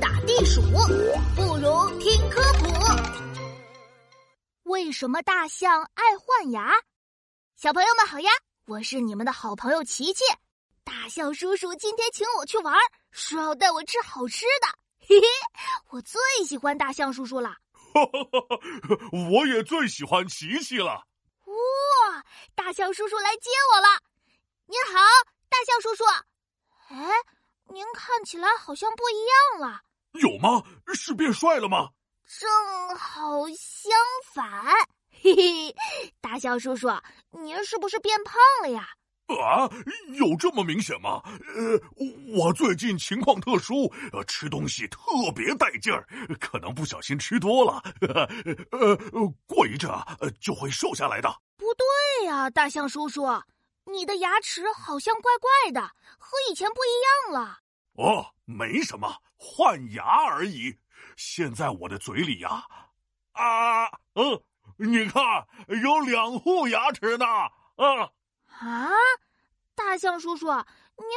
打地鼠，不如听科普。为什么大象爱换牙？小朋友们好呀，我是你们的好朋友琪琪。大象叔叔今天请我去玩，说要带我吃好吃的。嘿嘿，我最喜欢大象叔叔了。哈哈哈哈我也最喜欢琪琪了。哇，大象叔叔来接我了！您好，大象叔叔。哎，您看起来好像不一样了。有吗？是变帅了吗？正好相反。嘿嘿，大象叔叔，您是不是变胖了呀？啊，有这么明显吗？呃，我最近情况特殊，呃吃东西特别带劲儿，可能不小心吃多了。呃，过一阵啊就会瘦下来的。不对呀，大象叔叔，你的牙齿好像怪怪的，和以前不一样了。哦，没什么，换牙而已。现在我的嘴里呀，啊，嗯，你看有两副牙齿呢，啊。啊，大象叔叔，您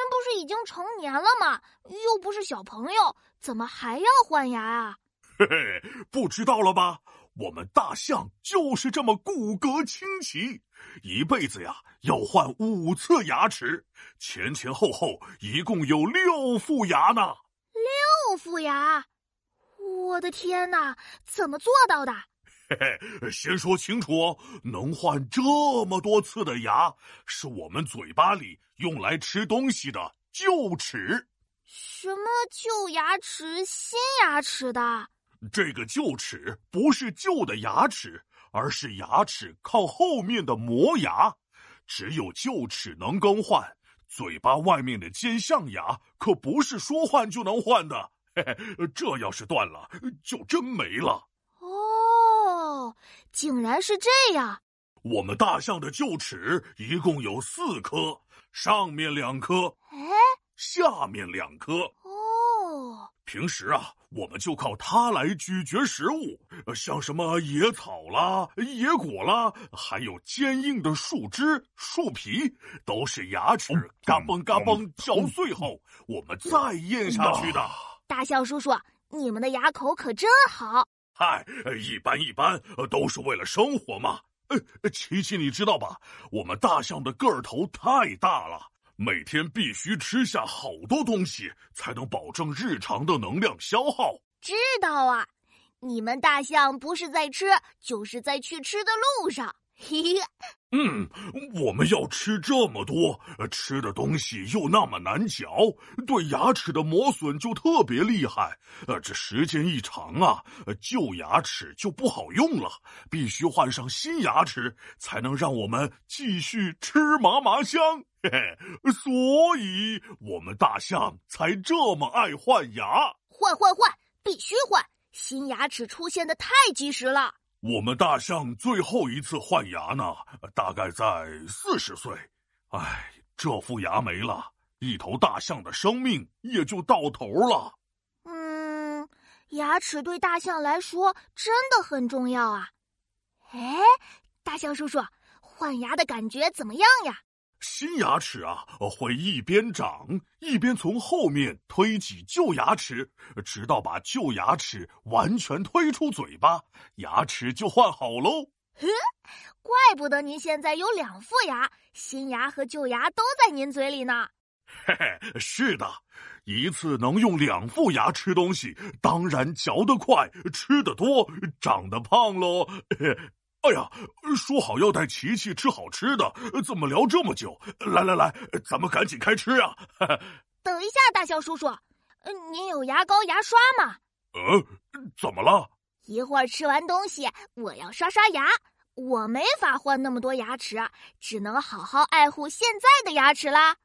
不是已经成年了吗？又不是小朋友，怎么还要换牙啊？嘿嘿，不知道了吧？我们大象就是这么骨骼清奇，一辈子呀要换五次牙齿，前前后后一共有六副牙呢。六副牙，我的天哪，怎么做到的？嘿嘿，先说清楚哦，能换这么多次的牙，是我们嘴巴里用来吃东西的臼齿。什么旧牙齿、新牙齿的？这个臼齿不是旧的牙齿，而是牙齿靠后面的磨牙。只有臼齿能更换，嘴巴外面的尖象牙可不是说换就能换的。嘿嘿，这要是断了，就真没了。哦竟然是这样！我们大象的臼齿一共有四颗，上面两颗，哎，下面两颗。哦，平时啊，我们就靠它来咀嚼食物，像什么野草啦、野果啦，还有坚硬的树枝、树皮，都是牙齿嘎嘣嘎嘣嚼碎后，我们再咽下去的。大象叔叔，你们的牙口可真好。嗨，一般一般，都是为了生活嘛。呃，琪琪，你知道吧？我们大象的个头太大了，每天必须吃下好多东西，才能保证日常的能量消耗。知道啊，你们大象不是在吃，就是在去吃的路上。嘿嘿，嗯，我们要吃这么多，吃的东西又那么难嚼，对牙齿的磨损就特别厉害。呃，这时间一长啊，旧牙齿就不好用了，必须换上新牙齿，才能让我们继续吃嘛嘛香。嘿嘿，所以我们大象才这么爱换牙。换换换，必须换！新牙齿出现的太及时了。我们大象最后一次换牙呢，大概在四十岁。唉，这副牙没了，一头大象的生命也就到头了。嗯，牙齿对大象来说真的很重要啊。哎，大象叔叔，换牙的感觉怎么样呀？新牙齿啊，会一边长一边从后面推挤旧牙齿，直到把旧牙齿完全推出嘴巴，牙齿就换好喽。呵，怪不得您现在有两副牙，新牙和旧牙都在您嘴里呢。嘿嘿，是的，一次能用两副牙吃东西，当然嚼得快，吃得多，长得胖喽。哎呀，说好要带琪琪吃好吃的，怎么聊这么久？来来来，咱们赶紧开吃啊！等一下，大象叔叔，您有牙膏、牙刷吗？呃，怎么了？一会儿吃完东西，我要刷刷牙，我没法换那么多牙齿，只能好好爱护现在的牙齿啦。